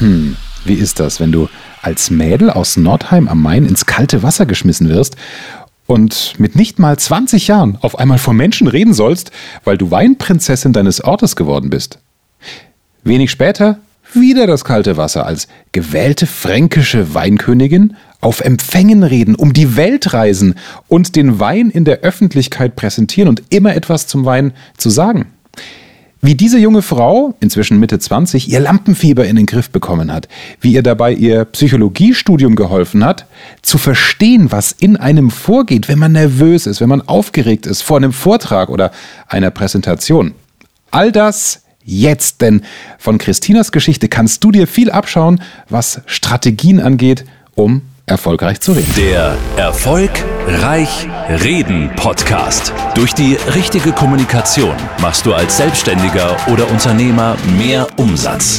Hm, wie ist das, wenn du als Mädel aus Nordheim am Main ins kalte Wasser geschmissen wirst und mit nicht mal 20 Jahren auf einmal vor Menschen reden sollst, weil du Weinprinzessin deines Ortes geworden bist? Wenig später wieder das kalte Wasser als gewählte fränkische Weinkönigin auf Empfängen reden, um die Welt reisen und den Wein in der Öffentlichkeit präsentieren und immer etwas zum Wein zu sagen. Wie diese junge Frau, inzwischen Mitte 20, ihr Lampenfieber in den Griff bekommen hat, wie ihr dabei ihr Psychologiestudium geholfen hat, zu verstehen, was in einem vorgeht, wenn man nervös ist, wenn man aufgeregt ist vor einem Vortrag oder einer Präsentation. All das jetzt, denn von Christinas Geschichte kannst du dir viel abschauen, was Strategien angeht, um erfolgreich zu reden. Der Erfolgreich Reden Podcast. Durch die richtige Kommunikation machst du als Selbstständiger oder Unternehmer mehr Umsatz.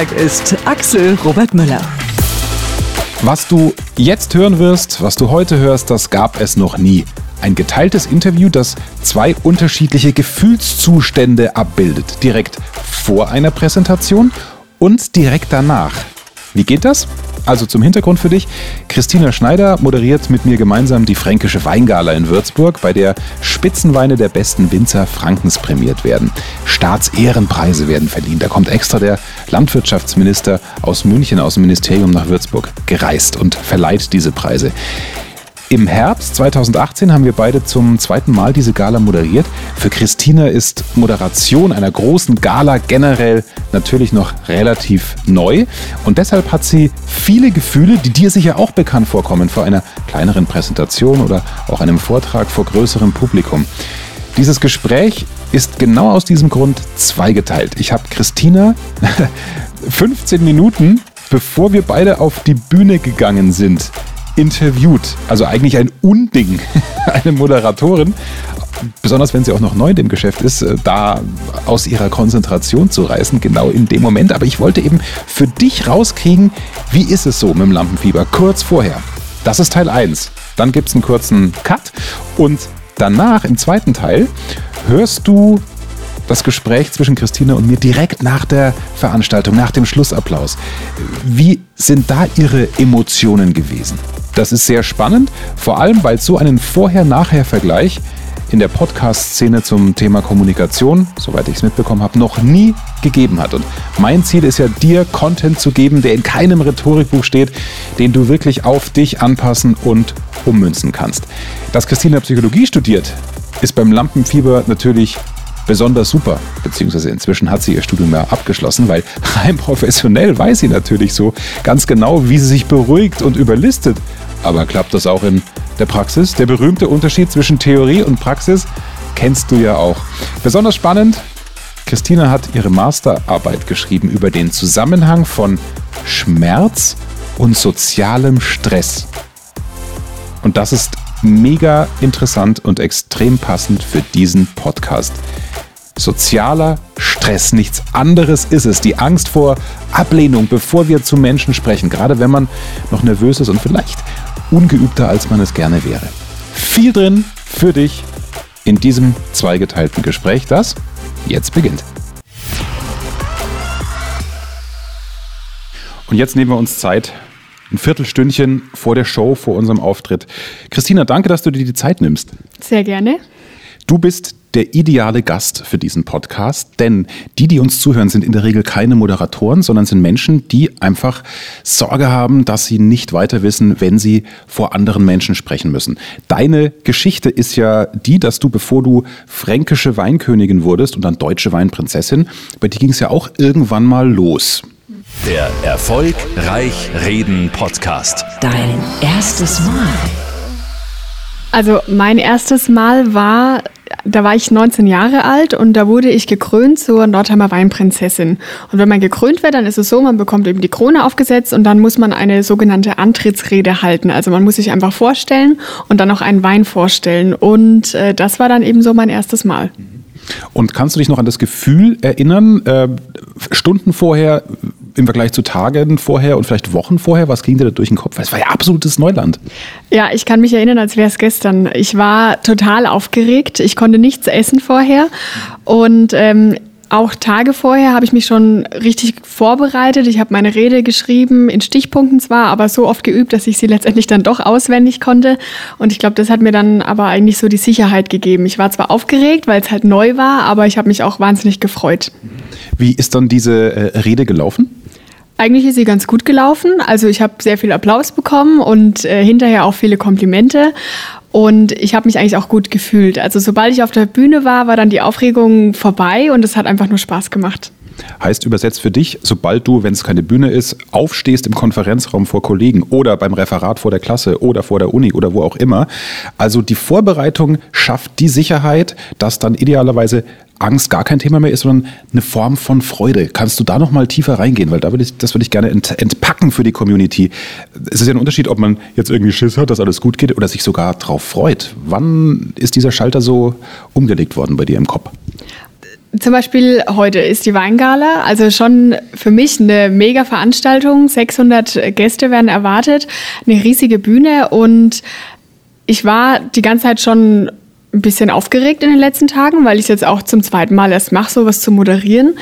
ist, Axel Robert Müller. Was du jetzt hören wirst, was du heute hörst, das gab es noch nie. Ein geteiltes Interview, das zwei unterschiedliche Gefühlszustände abbildet. Direkt vor einer Präsentation und direkt danach. Wie geht das? Also zum Hintergrund für dich. Christina Schneider moderiert mit mir gemeinsam die Fränkische Weingala in Würzburg, bei der Spitzenweine der besten Winzer Frankens prämiert werden. Staatsehrenpreise werden verliehen. Da kommt extra der Landwirtschaftsminister aus München, aus dem Ministerium nach Würzburg gereist und verleiht diese Preise. Im Herbst 2018 haben wir beide zum zweiten Mal diese Gala moderiert. Für Christina ist Moderation einer großen Gala generell natürlich noch relativ neu und deshalb hat sie viele Gefühle, die dir sicher auch bekannt vorkommen vor einer kleineren Präsentation oder auch einem Vortrag vor größerem Publikum. Dieses Gespräch ist genau aus diesem Grund zweigeteilt. Ich habe Christina 15 Minuten, bevor wir beide auf die Bühne gegangen sind, interviewt. Also eigentlich ein Unding, eine Moderatorin, besonders wenn sie auch noch neu in dem Geschäft ist, äh, da aus ihrer Konzentration zu reißen, genau in dem Moment. Aber ich wollte eben für dich rauskriegen, wie ist es so mit dem Lampenfieber kurz vorher. Das ist Teil 1. Dann gibt es einen kurzen Cut und danach, im zweiten Teil, hörst du das Gespräch zwischen Christine und mir direkt nach der Veranstaltung, nach dem Schlussapplaus. Wie sind da Ihre Emotionen gewesen? Das ist sehr spannend, vor allem weil es so einen Vorher-Nachher-Vergleich in der Podcast-Szene zum Thema Kommunikation, soweit ich es mitbekommen habe, noch nie gegeben hat. Und mein Ziel ist ja, dir Content zu geben, der in keinem Rhetorikbuch steht, den du wirklich auf dich anpassen und ummünzen kannst. Dass Christina Psychologie studiert, ist beim Lampenfieber natürlich besonders super, beziehungsweise inzwischen hat sie ihr Studium ja abgeschlossen, weil rein professionell weiß sie natürlich so ganz genau, wie sie sich beruhigt und überlistet. Aber klappt das auch in der Praxis? Der berühmte Unterschied zwischen Theorie und Praxis kennst du ja auch. Besonders spannend, Christina hat ihre Masterarbeit geschrieben über den Zusammenhang von Schmerz und sozialem Stress. Und das ist mega interessant und extrem passend für diesen Podcast. Sozialer Stress, nichts anderes ist es. Die Angst vor Ablehnung, bevor wir zu Menschen sprechen, gerade wenn man noch nervös ist und vielleicht ungeübter, als man es gerne wäre. Viel drin für dich in diesem zweigeteilten Gespräch, das jetzt beginnt. Und jetzt nehmen wir uns Zeit, ein Viertelstündchen vor der Show, vor unserem Auftritt. Christina, danke, dass du dir die Zeit nimmst. Sehr gerne. Du bist der ideale Gast für diesen Podcast, denn die, die uns zuhören, sind in der Regel keine Moderatoren, sondern sind Menschen, die einfach Sorge haben, dass sie nicht weiter wissen, wenn sie vor anderen Menschen sprechen müssen. Deine Geschichte ist ja die, dass du, bevor du fränkische Weinkönigin wurdest und dann deutsche Weinprinzessin, bei dir ging es ja auch irgendwann mal los. Der Erfolgreich Reden Podcast. Dein erstes Mal. Also mein erstes Mal war, da war ich 19 Jahre alt und da wurde ich gekrönt zur Nordheimer Weinprinzessin. Und wenn man gekrönt wird, dann ist es so, man bekommt eben die Krone aufgesetzt und dann muss man eine sogenannte Antrittsrede halten. Also man muss sich einfach vorstellen und dann auch einen Wein vorstellen. Und äh, das war dann eben so mein erstes Mal. Und kannst du dich noch an das Gefühl erinnern, äh, Stunden vorher, im Vergleich zu Tagen vorher und vielleicht Wochen vorher? Was ging dir da durch den Kopf? Es war ja absolutes Neuland. Ja, ich kann mich erinnern, als wäre es gestern. Ich war total aufgeregt. Ich konnte nichts essen vorher. Und ähm, auch Tage vorher habe ich mich schon richtig vorbereitet. Ich habe meine Rede geschrieben, in Stichpunkten zwar, aber so oft geübt, dass ich sie letztendlich dann doch auswendig konnte. Und ich glaube, das hat mir dann aber eigentlich so die Sicherheit gegeben. Ich war zwar aufgeregt, weil es halt neu war, aber ich habe mich auch wahnsinnig gefreut. Wie ist dann diese äh, Rede gelaufen? Eigentlich ist sie ganz gut gelaufen. Also ich habe sehr viel Applaus bekommen und äh, hinterher auch viele Komplimente. Und ich habe mich eigentlich auch gut gefühlt. Also sobald ich auf der Bühne war, war dann die Aufregung vorbei und es hat einfach nur Spaß gemacht. Heißt übersetzt für dich, sobald du, wenn es keine Bühne ist, aufstehst im Konferenzraum vor Kollegen oder beim Referat vor der Klasse oder vor der Uni oder wo auch immer. Also die Vorbereitung schafft die Sicherheit, dass dann idealerweise Angst gar kein Thema mehr ist, sondern eine Form von Freude. Kannst du da noch mal tiefer reingehen? Weil da würde ich, das würde ich gerne ent, entpacken für die Community. Es ist ja ein Unterschied, ob man jetzt irgendwie Schiss hat, dass alles gut geht oder sich sogar drauf freut. Wann ist dieser Schalter so umgelegt worden bei dir im Kopf? Zum Beispiel heute ist die Weingala, also schon für mich eine mega Veranstaltung. 600 Gäste werden erwartet, eine riesige Bühne und ich war die ganze Zeit schon ein bisschen aufgeregt in den letzten Tagen, weil ich jetzt auch zum zweiten Mal erst mache, sowas zu moderieren.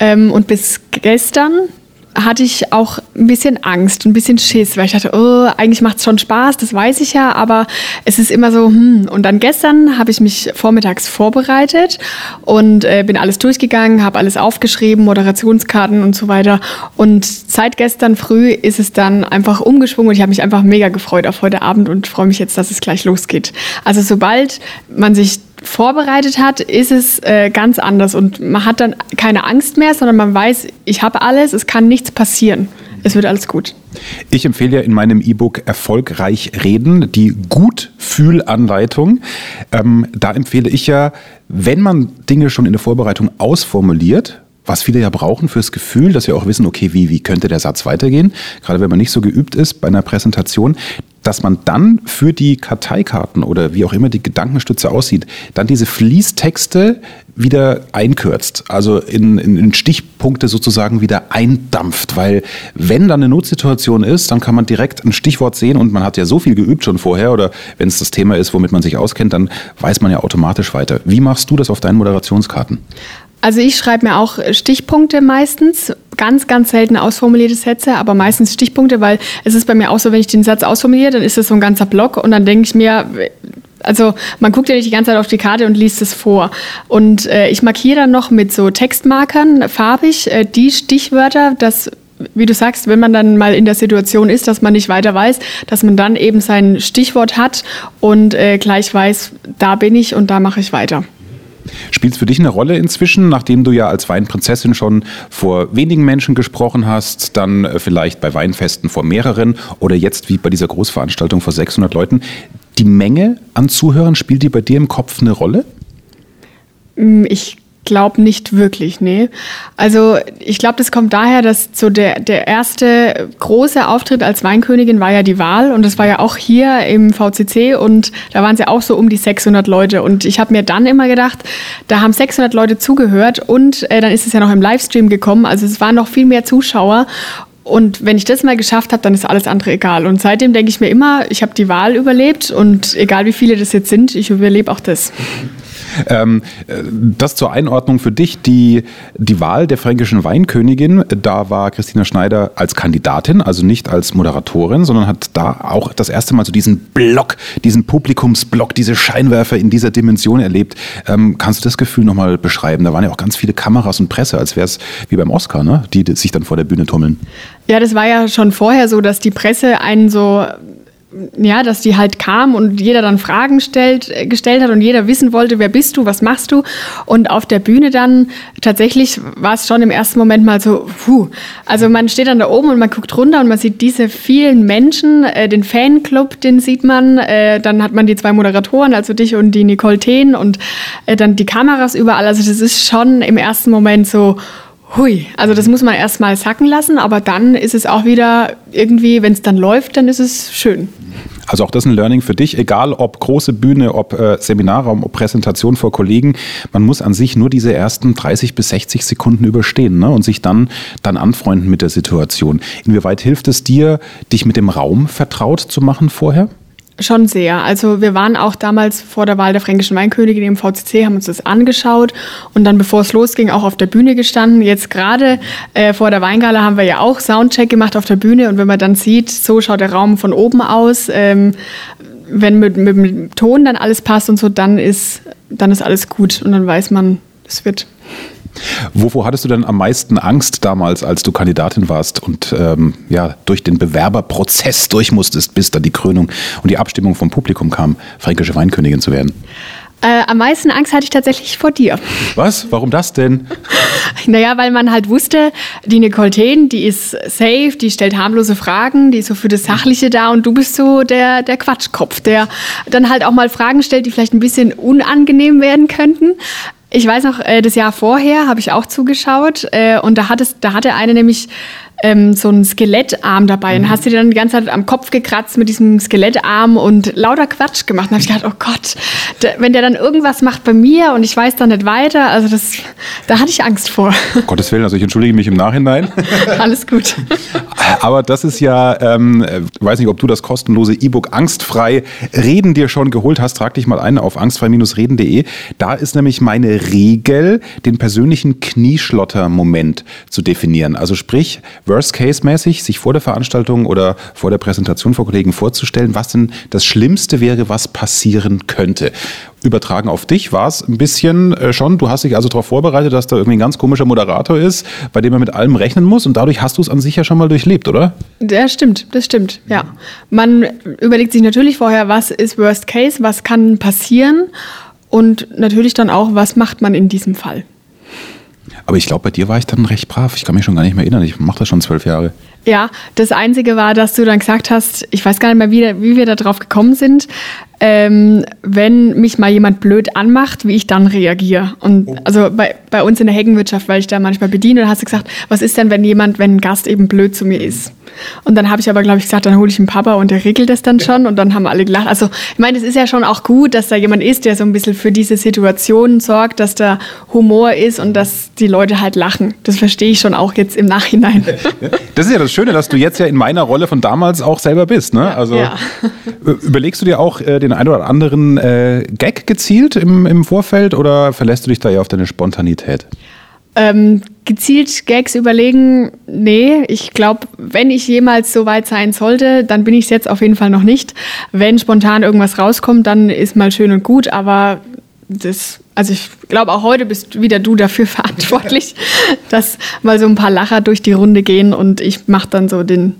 Ähm, und bis gestern hatte ich auch ein bisschen Angst, ein bisschen Schiss, weil ich dachte, oh, eigentlich macht es schon Spaß, das weiß ich ja, aber es ist immer so, hm. Und dann gestern habe ich mich vormittags vorbereitet und äh, bin alles durchgegangen, habe alles aufgeschrieben, Moderationskarten und so weiter. Und seit gestern früh ist es dann einfach umgeschwungen und ich habe mich einfach mega gefreut auf heute Abend und freue mich jetzt, dass es gleich losgeht. Also sobald man sich vorbereitet hat, ist es äh, ganz anders und man hat dann keine Angst mehr, sondern man weiß, ich habe alles, es kann nichts passieren. Es wird alles gut. Ich empfehle ja in meinem E-Book Erfolgreich reden die Gutfühlanleitung. Ähm, da empfehle ich ja, wenn man Dinge schon in der Vorbereitung ausformuliert, was viele ja brauchen fürs Gefühl, dass wir auch wissen, okay, wie, wie könnte der Satz weitergehen, gerade wenn man nicht so geübt ist bei einer Präsentation, dass man dann für die Karteikarten oder wie auch immer die Gedankenstütze aussieht, dann diese Fließtexte wieder einkürzt, also in, in, in, Stichpunkte sozusagen wieder eindampft, weil wenn dann eine Notsituation ist, dann kann man direkt ein Stichwort sehen und man hat ja so viel geübt schon vorher oder wenn es das Thema ist, womit man sich auskennt, dann weiß man ja automatisch weiter. Wie machst du das auf deinen Moderationskarten? Also ich schreibe mir auch Stichpunkte meistens, ganz, ganz selten ausformulierte Sätze, aber meistens Stichpunkte, weil es ist bei mir auch so, wenn ich den Satz ausformuliere, dann ist das so ein ganzer Block und dann denke ich mir, also man guckt ja nicht die ganze Zeit auf die Karte und liest es vor. Und äh, ich markiere dann noch mit so Textmarkern farbig äh, die Stichwörter, dass wie du sagst, wenn man dann mal in der Situation ist, dass man nicht weiter weiß, dass man dann eben sein Stichwort hat und äh, gleich weiß, da bin ich und da mache ich weiter. Spielt es für dich eine Rolle inzwischen, nachdem du ja als Weinprinzessin schon vor wenigen Menschen gesprochen hast, dann äh, vielleicht bei Weinfesten vor mehreren oder jetzt wie bei dieser Großveranstaltung vor 600 Leuten, die Menge an Zuhörern, spielt die bei dir im Kopf eine Rolle? Mm, ich glaube nicht wirklich, nee. Also ich glaube, das kommt daher, dass so der, der erste große Auftritt als Weinkönigin war ja die Wahl und das war ja auch hier im VCC und da waren es ja auch so um die 600 Leute und ich habe mir dann immer gedacht, da haben 600 Leute zugehört und äh, dann ist es ja noch im Livestream gekommen, also es waren noch viel mehr Zuschauer und wenn ich das mal geschafft habe, dann ist alles andere egal. Und seitdem denke ich mir immer, ich habe die Wahl überlebt und egal wie viele das jetzt sind, ich überlebe auch das. Ähm, das zur Einordnung für dich, die, die Wahl der fränkischen Weinkönigin, da war Christina Schneider als Kandidatin, also nicht als Moderatorin, sondern hat da auch das erste Mal so diesen Block, diesen Publikumsblock, diese Scheinwerfer in dieser Dimension erlebt. Ähm, kannst du das Gefühl nochmal beschreiben? Da waren ja auch ganz viele Kameras und Presse, als wäre es wie beim Oscar, ne? die sich dann vor der Bühne tummeln. Ja, das war ja schon vorher so, dass die Presse einen so ja, dass die halt kam und jeder dann Fragen stellt, äh, gestellt hat und jeder wissen wollte, wer bist du, was machst du. Und auf der Bühne dann tatsächlich war es schon im ersten Moment mal so, puh. Also man steht dann da oben und man guckt runter und man sieht diese vielen Menschen, äh, den Fanclub, den sieht man. Äh, dann hat man die zwei Moderatoren, also dich und die Nicole Thien und äh, dann die Kameras überall. Also das ist schon im ersten Moment so, Hui, also das muss man erstmal sacken lassen, aber dann ist es auch wieder irgendwie, wenn es dann läuft, dann ist es schön. Also auch das ein Learning für dich, egal ob große Bühne, ob äh, Seminarraum, ob Präsentation vor Kollegen, man muss an sich nur diese ersten 30 bis 60 Sekunden überstehen ne? und sich dann, dann anfreunden mit der Situation. Inwieweit hilft es dir, dich mit dem Raum vertraut zu machen vorher? Schon sehr. Also wir waren auch damals vor der Wahl der fränkischen Weinkönigin im VCC, haben uns das angeschaut und dann, bevor es losging, auch auf der Bühne gestanden. Jetzt gerade äh, vor der Weingala haben wir ja auch Soundcheck gemacht auf der Bühne und wenn man dann sieht, so schaut der Raum von oben aus, ähm, wenn mit, mit dem Ton dann alles passt und so, dann ist, dann ist alles gut und dann weiß man, es wird Wovor hattest du denn am meisten Angst damals, als du Kandidatin warst und ähm, ja, durch den Bewerberprozess durch musstest, bis dann die Krönung und die Abstimmung vom Publikum kam, fränkische Weinkönigin zu werden? Äh, am meisten Angst hatte ich tatsächlich vor dir. Was? Warum das denn? naja, weil man halt wusste, die Nicole Thien, die ist safe, die stellt harmlose Fragen, die ist so für das Sachliche da und du bist so der, der Quatschkopf, der dann halt auch mal Fragen stellt, die vielleicht ein bisschen unangenehm werden könnten. Ich weiß noch, äh, das Jahr vorher habe ich auch zugeschaut äh, und da, hat es, da hatte eine nämlich ähm, so einen Skelettarm dabei. Mhm. Und hast du dir dann die ganze Zeit am Kopf gekratzt mit diesem Skelettarm und lauter Quatsch gemacht. Und habe ich gedacht, oh Gott, da, wenn der dann irgendwas macht bei mir und ich weiß dann nicht weiter, also das, da hatte ich Angst vor. Um Gottes Willen, also ich entschuldige mich im Nachhinein. Alles gut. Aber das ist ja, ähm, weiß nicht, ob du das kostenlose E-Book Angstfrei Reden dir schon geholt hast. Trag dich mal ein auf angstfrei-reden.de. Da ist nämlich meine Regel, den persönlichen Knieschlotter-Moment zu definieren. Also sprich, Worst-Case-mäßig, sich vor der Veranstaltung oder vor der Präsentation vor Kollegen vorzustellen, was denn das Schlimmste wäre, was passieren könnte. Übertragen auf dich war es ein bisschen äh, schon, du hast dich also darauf vorbereitet, dass da irgendwie ein ganz komischer Moderator ist, bei dem man mit allem rechnen muss und dadurch hast du es an sich ja schon mal durchlebt, oder? Das stimmt, das stimmt, ja. Man überlegt sich natürlich vorher, was ist Worst Case, was kann passieren und natürlich dann auch, was macht man in diesem Fall. Aber ich glaube, bei dir war ich dann recht brav. Ich kann mich schon gar nicht mehr erinnern. Ich mache das schon zwölf Jahre. Ja, das Einzige war, dass du dann gesagt hast, ich weiß gar nicht mehr, wie, wie wir da drauf gekommen sind, ähm, wenn mich mal jemand blöd anmacht, wie ich dann reagiere. Und oh. also bei, bei uns in der Heckenwirtschaft, weil ich da manchmal bediene, dann hast du gesagt, was ist denn, wenn jemand, wenn ein Gast eben blöd zu mir ist? Und dann habe ich aber, glaube ich, gesagt, dann hole ich einen Papa und der regelt das dann schon. Und dann haben alle gelacht. Also ich meine, es ist ja schon auch gut, dass da jemand ist, der so ein bisschen für diese Situation sorgt, dass da Humor ist und dass die Leute halt lachen. Das verstehe ich schon auch jetzt im Nachhinein. Das ist ja das Schöne, dass du jetzt ja in meiner Rolle von damals auch selber bist. Ne? Also ja. überlegst du dir auch äh, den einen oder anderen äh, Gag gezielt im, im Vorfeld oder verlässt du dich da ja auf deine Spontanität? Ähm, gezielt Gags überlegen, nee, ich glaube, wenn ich jemals so weit sein sollte, dann bin ich es jetzt auf jeden Fall noch nicht. Wenn spontan irgendwas rauskommt, dann ist mal schön und gut, aber das, also ich glaube, auch heute bist wieder du dafür verantwortlich, dass mal so ein paar Lacher durch die Runde gehen und ich mache dann so den,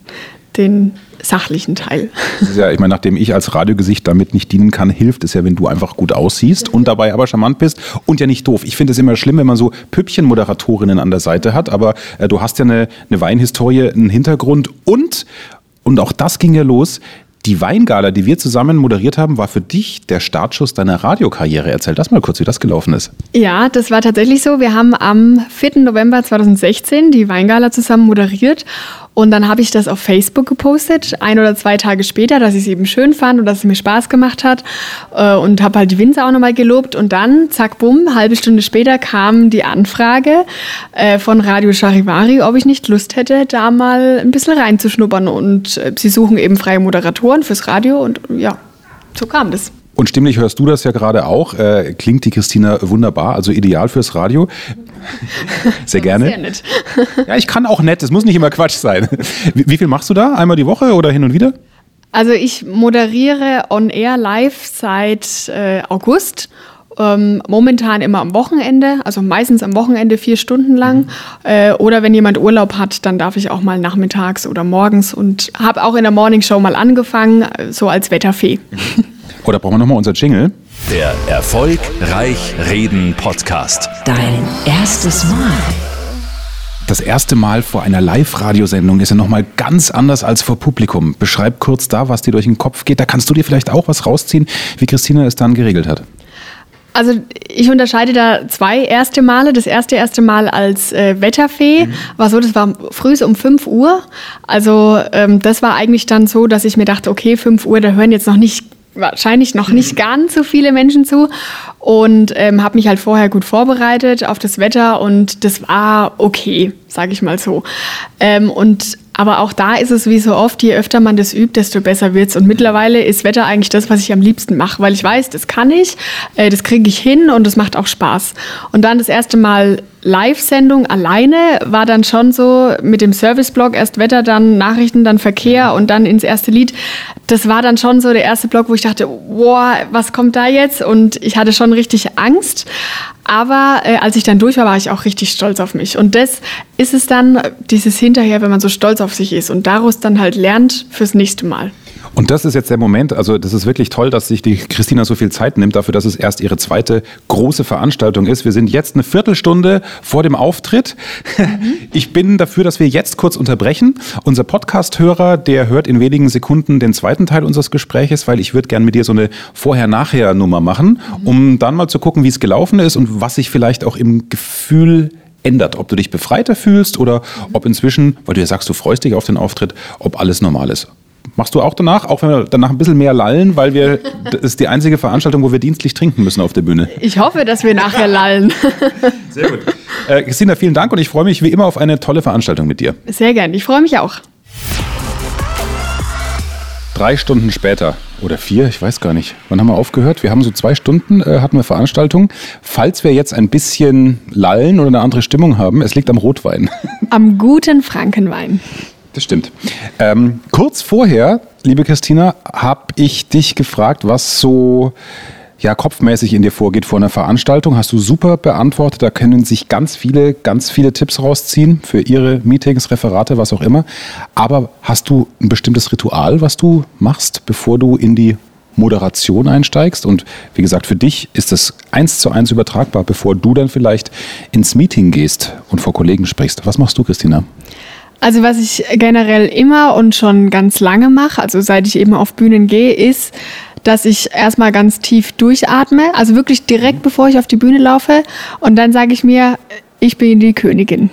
den sachlichen Teil. ja, ich meine, nachdem ich als Radiogesicht damit nicht dienen kann, hilft es ja, wenn du einfach gut aussiehst und dabei aber charmant bist und ja nicht doof. Ich finde es immer schlimm, wenn man so Püppchen-Moderatorinnen an der Seite hat, aber äh, du hast ja eine, eine Weinhistorie, einen Hintergrund und, und auch das ging ja los, die Weingala, die wir zusammen moderiert haben, war für dich der Startschuss deiner Radiokarriere. Erzähl das mal kurz, wie das gelaufen ist. Ja, das war tatsächlich so. Wir haben am 4. November 2016 die Weingala zusammen moderiert und dann habe ich das auf Facebook gepostet, ein oder zwei Tage später, dass ich es eben schön fand und dass es mir Spaß gemacht hat. Äh, und habe halt die Winzer auch nochmal gelobt. Und dann, zack, bumm, halbe Stunde später kam die Anfrage äh, von Radio Charivari, ob ich nicht Lust hätte, da mal ein bisschen reinzuschnuppern. Und äh, sie suchen eben freie Moderatoren fürs Radio. Und ja, so kam das. Und stimmlich hörst du das ja gerade auch. Äh, klingt die Christina wunderbar, also ideal fürs Radio. Sehr gerne. Sehr nett. ja, ich kann auch nett, es muss nicht immer Quatsch sein. Wie, wie, viel machst du da? Einmal die Woche oder hin und wieder? Also ich moderiere on air live seit äh, August Ähm, momentan immer am Wochenende, also meistens am Wochenende vier Stunden lang. Mhm. Äh, oder wenn jemand Urlaub hat, dann darf ich auch mal nachmittags oder morgens und habe auch in der Morning Show mal angefangen, so als Wetterfee. Oder brauchen wir nochmal unser Jingle? Der Erfolgreich Reden Podcast. Dein erstes Mal. Das erste Mal vor einer Live-Radiosendung ist ja nochmal ganz anders als vor Publikum. Beschreib kurz da, was dir durch den Kopf geht. Da kannst du dir vielleicht auch was rausziehen, wie Christina es dann geregelt hat. Also ich unterscheide da zwei erste Male. Das erste erste Mal als äh, Wetterfee mhm. war so, das war früh um 5 Uhr. Also ähm, das war eigentlich dann so, dass ich mir dachte, okay, 5 Uhr, da hören jetzt noch nicht wahrscheinlich noch nicht ganz so viele Menschen zu und ähm, habe mich halt vorher gut vorbereitet auf das Wetter und das war okay, sage ich mal so. Ähm, und aber auch da ist es wie so oft, je öfter man das übt, desto besser wird's. Und mittlerweile ist Wetter eigentlich das, was ich am liebsten mache, weil ich weiß, das kann ich, äh, das kriege ich hin und das macht auch Spaß. Und dann das erste Mal Live-Sendung alleine war dann schon so mit dem Service-Blog, erst Wetter, dann Nachrichten, dann Verkehr und dann ins erste Lied. Das war dann schon so der erste Blog, wo ich dachte, boah, was kommt da jetzt? Und ich hatte schon richtig Angst. Aber äh, als ich dann durch war, war ich auch richtig stolz auf mich. Und das ist es dann, dieses Hinterher, wenn man so stolz auf sich ist und daraus dann halt lernt fürs nächste Mal. Und das ist jetzt der Moment, also das ist wirklich toll, dass sich die Christina so viel Zeit nimmt dafür, dass es erst ihre zweite große Veranstaltung ist. Wir sind jetzt eine Viertelstunde vor dem Auftritt. Ich bin dafür, dass wir jetzt kurz unterbrechen. Unser Podcast-Hörer, der hört in wenigen Sekunden den zweiten Teil unseres Gespräches, weil ich würde gerne mit dir so eine Vorher-Nachher-Nummer machen, um dann mal zu gucken, wie es gelaufen ist und was sich vielleicht auch im Gefühl ändert. Ob du dich befreiter fühlst oder ob inzwischen, weil du ja sagst, du freust dich auf den Auftritt, ob alles normal ist. Machst du auch danach, auch wenn wir danach ein bisschen mehr lallen, weil wir das ist die einzige Veranstaltung, wo wir dienstlich trinken müssen auf der Bühne. Ich hoffe, dass wir nachher lallen. Sehr gut. Äh, Christina, vielen Dank und ich freue mich wie immer auf eine tolle Veranstaltung mit dir. Sehr gern, ich freue mich auch. Drei Stunden später oder vier, ich weiß gar nicht. Wann haben wir aufgehört? Wir haben so zwei Stunden äh, hatten wir Veranstaltung. Falls wir jetzt ein bisschen lallen oder eine andere Stimmung haben, es liegt am Rotwein. Am guten Frankenwein. Das stimmt. Ähm, kurz vorher, liebe Christina, habe ich dich gefragt, was so ja, kopfmäßig in dir vorgeht vor einer Veranstaltung. Hast du super beantwortet. Da können sich ganz viele, ganz viele Tipps rausziehen für ihre Meetings, Referate, was auch immer. Aber hast du ein bestimmtes Ritual, was du machst, bevor du in die Moderation einsteigst? Und wie gesagt, für dich ist das eins zu eins übertragbar, bevor du dann vielleicht ins Meeting gehst und vor Kollegen sprichst. Was machst du, Christina? Also was ich generell immer und schon ganz lange mache, also seit ich eben auf Bühnen gehe, ist, dass ich erstmal ganz tief durchatme, also wirklich direkt bevor ich auf die Bühne laufe und dann sage ich mir, ich bin die Königin.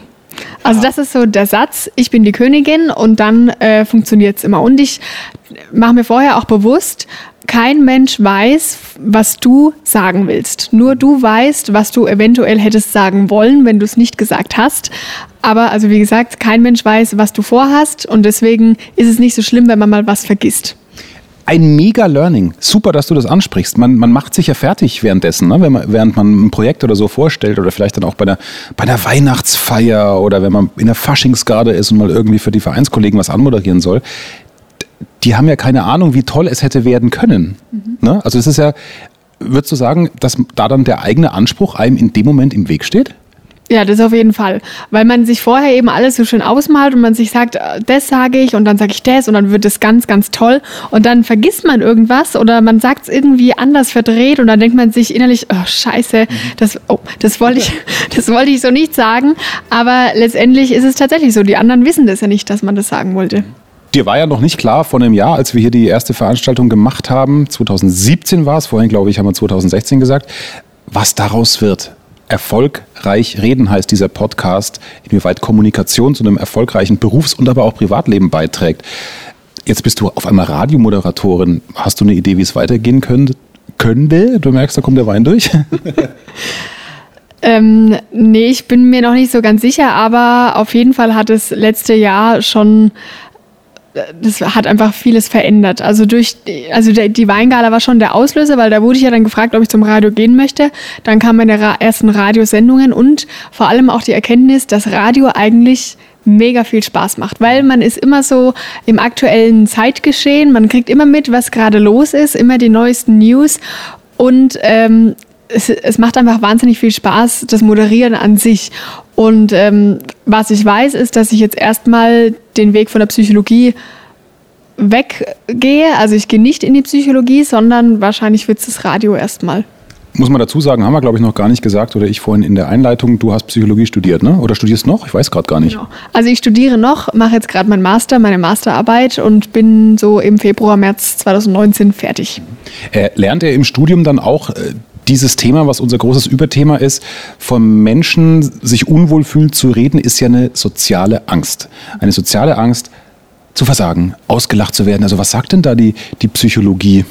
Also das ist so der Satz, ich bin die Königin und dann äh, funktioniert es immer. Und ich mache mir vorher auch bewusst, kein Mensch weiß, was du sagen willst. Nur du weißt, was du eventuell hättest sagen wollen, wenn du es nicht gesagt hast. Aber also wie gesagt, kein Mensch weiß, was du vorhast und deswegen ist es nicht so schlimm, wenn man mal was vergisst. Ein mega Learning. Super, dass du das ansprichst. Man, man macht sich ja fertig währenddessen, ne? man, während man ein Projekt oder so vorstellt oder vielleicht dann auch bei der, bei der Weihnachtsfeier oder wenn man in der Faschingsgarde ist und mal irgendwie für die Vereinskollegen was anmoderieren soll. Die haben ja keine Ahnung, wie toll es hätte werden können. Mhm. Ne? Also es ist ja, würdest du sagen, dass da dann der eigene Anspruch einem in dem Moment im Weg steht? Ja, das auf jeden Fall. Weil man sich vorher eben alles so schön ausmalt und man sich sagt, äh, das sage ich und dann sage ich das und dann wird es ganz, ganz toll. Und dann vergisst man irgendwas oder man sagt es irgendwie anders verdreht und dann denkt man sich innerlich, oh scheiße, das, oh, das wollte ich, das wollte ich so nicht sagen. Aber letztendlich ist es tatsächlich so. Die anderen wissen das ja nicht, dass man das sagen wollte. Dir war ja noch nicht klar vor einem Jahr, als wir hier die erste Veranstaltung gemacht haben, 2017 war es, vorhin glaube ich haben wir 2016 gesagt, was daraus wird. Erfolgreich reden heißt dieser Podcast, inwieweit Kommunikation zu einem erfolgreichen Berufs- und aber auch Privatleben beiträgt. Jetzt bist du auf einmal Radiomoderatorin. Hast du eine Idee, wie es weitergehen könnte? könnte? Du merkst, da kommt der Wein durch. ähm, nee, ich bin mir noch nicht so ganz sicher, aber auf jeden Fall hat es letzte Jahr schon das hat einfach vieles verändert. Also durch, also die Weingala war schon der Auslöser, weil da wurde ich ja dann gefragt, ob ich zum Radio gehen möchte. Dann kamen meine Ra ersten Radiosendungen und vor allem auch die Erkenntnis, dass Radio eigentlich mega viel Spaß macht, weil man ist immer so im aktuellen Zeitgeschehen, man kriegt immer mit, was gerade los ist, immer die neuesten News und ähm, es, es macht einfach wahnsinnig viel Spaß, das Moderieren an sich. Und ähm, was ich weiß, ist, dass ich jetzt erstmal den Weg von der Psychologie weggehe. Also ich gehe nicht in die Psychologie, sondern wahrscheinlich wird es das Radio erstmal. Muss man dazu sagen, haben wir, glaube ich, noch gar nicht gesagt oder ich vorhin in der Einleitung, du hast Psychologie studiert, ne? Oder studierst noch? Ich weiß gerade gar nicht. Genau. Also ich studiere noch, mache jetzt gerade meinen Master, meine Masterarbeit und bin so im Februar, März 2019 fertig. Äh, lernt er im Studium dann auch äh, dieses Thema, was unser großes Überthema ist, vom Menschen sich unwohl fühlen zu reden, ist ja eine soziale Angst. Eine soziale Angst zu versagen, ausgelacht zu werden. Also was sagt denn da die, die Psychologie?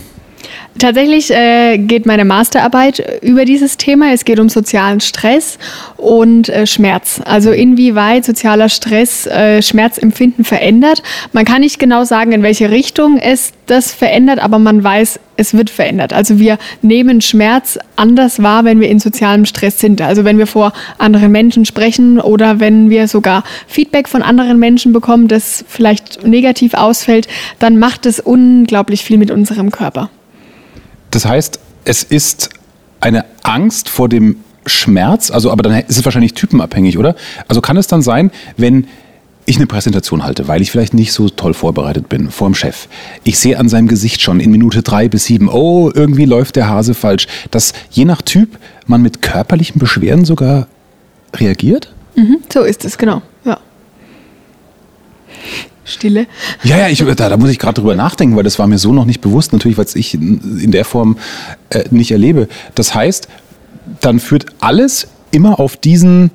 Tatsächlich äh, geht meine Masterarbeit über dieses Thema. Es geht um sozialen Stress und äh, Schmerz. Also inwieweit sozialer Stress äh, Schmerzempfinden verändert. Man kann nicht genau sagen, in welche Richtung es das verändert, aber man weiß, es wird verändert. Also wir nehmen Schmerz anders wahr, wenn wir in sozialem Stress sind. Also wenn wir vor anderen Menschen sprechen oder wenn wir sogar Feedback von anderen Menschen bekommen, das vielleicht negativ ausfällt, dann macht es unglaublich viel mit unserem Körper. Das heißt, es ist eine Angst vor dem Schmerz, also aber dann ist es wahrscheinlich typenabhängig, oder? Also kann es dann sein, wenn ich eine Präsentation halte, weil ich vielleicht nicht so toll vorbereitet bin vor dem Chef. Ich sehe an seinem Gesicht schon in Minute drei bis sieben, oh, irgendwie läuft der Hase falsch, dass je nach Typ man mit körperlichen Beschwerden sogar reagiert? Mhm, so ist es, genau. Ja. Stille. Ja, ja, ich, da, da muss ich gerade drüber nachdenken, weil das war mir so noch nicht bewusst, natürlich, weil es ich in der Form äh, nicht erlebe. Das heißt, dann führt alles immer auf diesen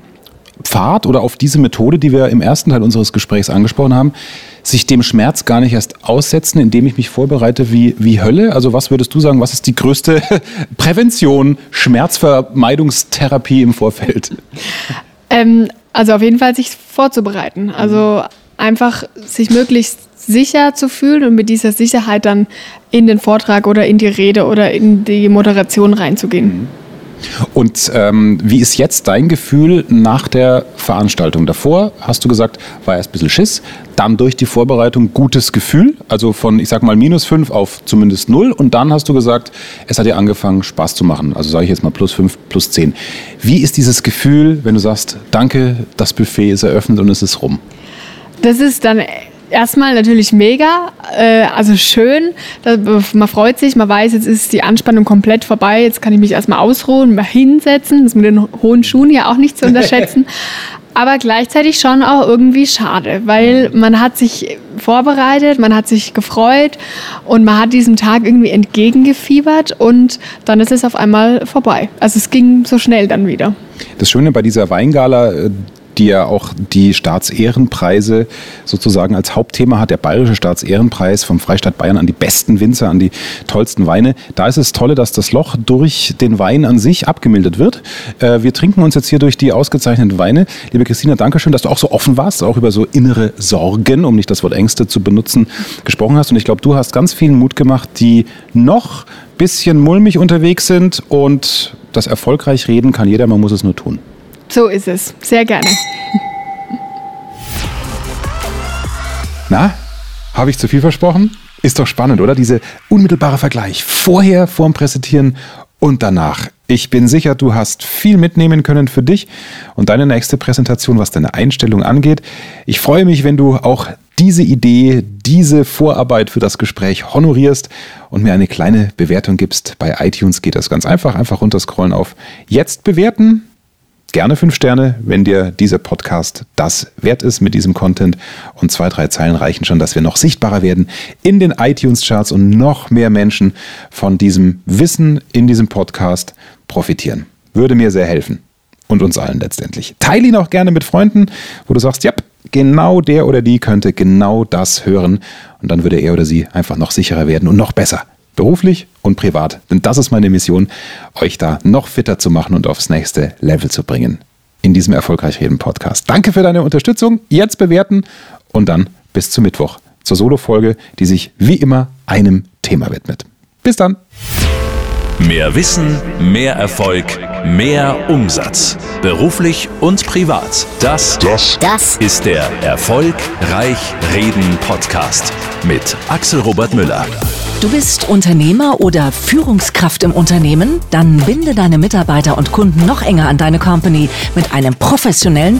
Pfad oder auf diese Methode, die wir im ersten Teil unseres Gesprächs angesprochen haben, sich dem Schmerz gar nicht erst aussetzen, indem ich mich vorbereite wie, wie Hölle? Also was würdest du sagen, was ist die größte Prävention, Schmerzvermeidungstherapie im Vorfeld? Ähm, also auf jeden Fall sich vorzubereiten. Also einfach sich möglichst sicher zu fühlen und mit dieser Sicherheit dann in den Vortrag oder in die Rede oder in die Moderation reinzugehen. Und ähm, wie ist jetzt dein Gefühl nach der Veranstaltung? Davor hast du gesagt, war erst ein bisschen Schiss, dann durch die Vorbereitung gutes Gefühl, also von, ich sag mal, minus fünf auf zumindest null. Und dann hast du gesagt, es hat dir angefangen, Spaß zu machen. Also sage ich jetzt mal plus fünf, plus zehn. Wie ist dieses Gefühl, wenn du sagst, danke, das Buffet ist eröffnet und es ist rum? Das ist dann erstmal natürlich mega, äh, also schön. man freut sich, man weiß, jetzt ist die Anspannung komplett vorbei. Jetzt kann ich mich erstmal ausruhen, mal hinsetzen. Das mit den hohen Schuhen ja auch nicht zu unterschätzen. Aber gleichzeitig schon auch irgendwie schade, weil man hat sich vorbereitet, man hat sich gefreut und man hat diesem Tag irgendwie entgegengefiebert und dann ist es auf einmal vorbei. Also es ging so schnell dann wieder. Das Schöne bei dieser Weingala, äh, die ja auch die Staatsehrenpreise sozusagen als Hauptthema hat, der Bayerische Staatsehrenpreis vom Freistaat Bayern an die besten Winzer, an die tollsten Weine. Da ist es tolle, dass das Loch durch den Wein an sich abgemildert wird. Äh, wir trinken uns jetzt hier durch die ausgezeichneten Weine. Liebe Christina, danke schön, dass du auch so offen warst, auch über so innere Sorgen, um nicht das Wort Ängste zu benutzen, gesprochen hast. Und ich glaube, du hast ganz viel Mut gemacht, die noch bisschen mulmig unterwegs sind und das erfolgreich reden kann jeder, man muss es nur tun. So ist es. Sehr gerne. Na, habe ich zu viel versprochen? Ist doch spannend, oder? Diese unmittelbare Vergleich. Vorher, vorm Präsentieren und danach. Ich bin sicher, du hast viel mitnehmen können für dich und deine nächste Präsentation, was deine Einstellung angeht. Ich freue mich, wenn du auch diese Idee, diese Vorarbeit für das Gespräch honorierst und mir eine kleine Bewertung gibst. Bei iTunes geht das ganz einfach. Einfach runterscrollen auf Jetzt bewerten gerne fünf Sterne, wenn dir dieser Podcast das wert ist mit diesem Content. Und zwei, drei Zeilen reichen schon, dass wir noch sichtbarer werden in den iTunes-Charts und noch mehr Menschen von diesem Wissen in diesem Podcast profitieren. Würde mir sehr helfen. Und uns allen letztendlich. Teile ihn auch gerne mit Freunden, wo du sagst, ja, genau der oder die könnte genau das hören. Und dann würde er oder sie einfach noch sicherer werden und noch besser beruflich und privat. Denn das ist meine Mission, euch da noch fitter zu machen und aufs nächste Level zu bringen. In diesem Erfolgreich Reden Podcast. Danke für deine Unterstützung. Jetzt bewerten und dann bis zum Mittwoch zur Solo-Folge, die sich wie immer einem Thema widmet. Bis dann. Mehr Wissen, mehr Erfolg, mehr Umsatz. Beruflich und privat. Das, das, das ist der Erfolgreich Reden Podcast mit Axel Robert Müller. Du bist Unternehmer oder Führungskraft im Unternehmen? Dann binde deine Mitarbeiter und Kunden noch enger an deine Company mit einem professionellen